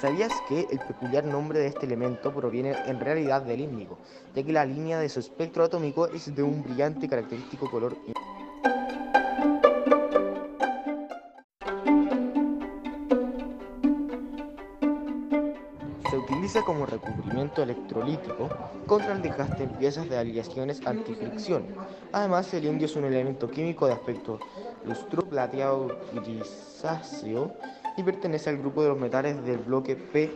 ¿Sabías que el peculiar nombre de este elemento proviene en realidad del índigo, ya que la línea de su espectro atómico es de un brillante y característico color Se utiliza como recubrimiento electrolítico contra el desgaste en piezas de aleaciones antifricción. Además, el indio es un elemento químico de aspecto lustro plateado grisáceo y pertenece al grupo de los metales del bloque P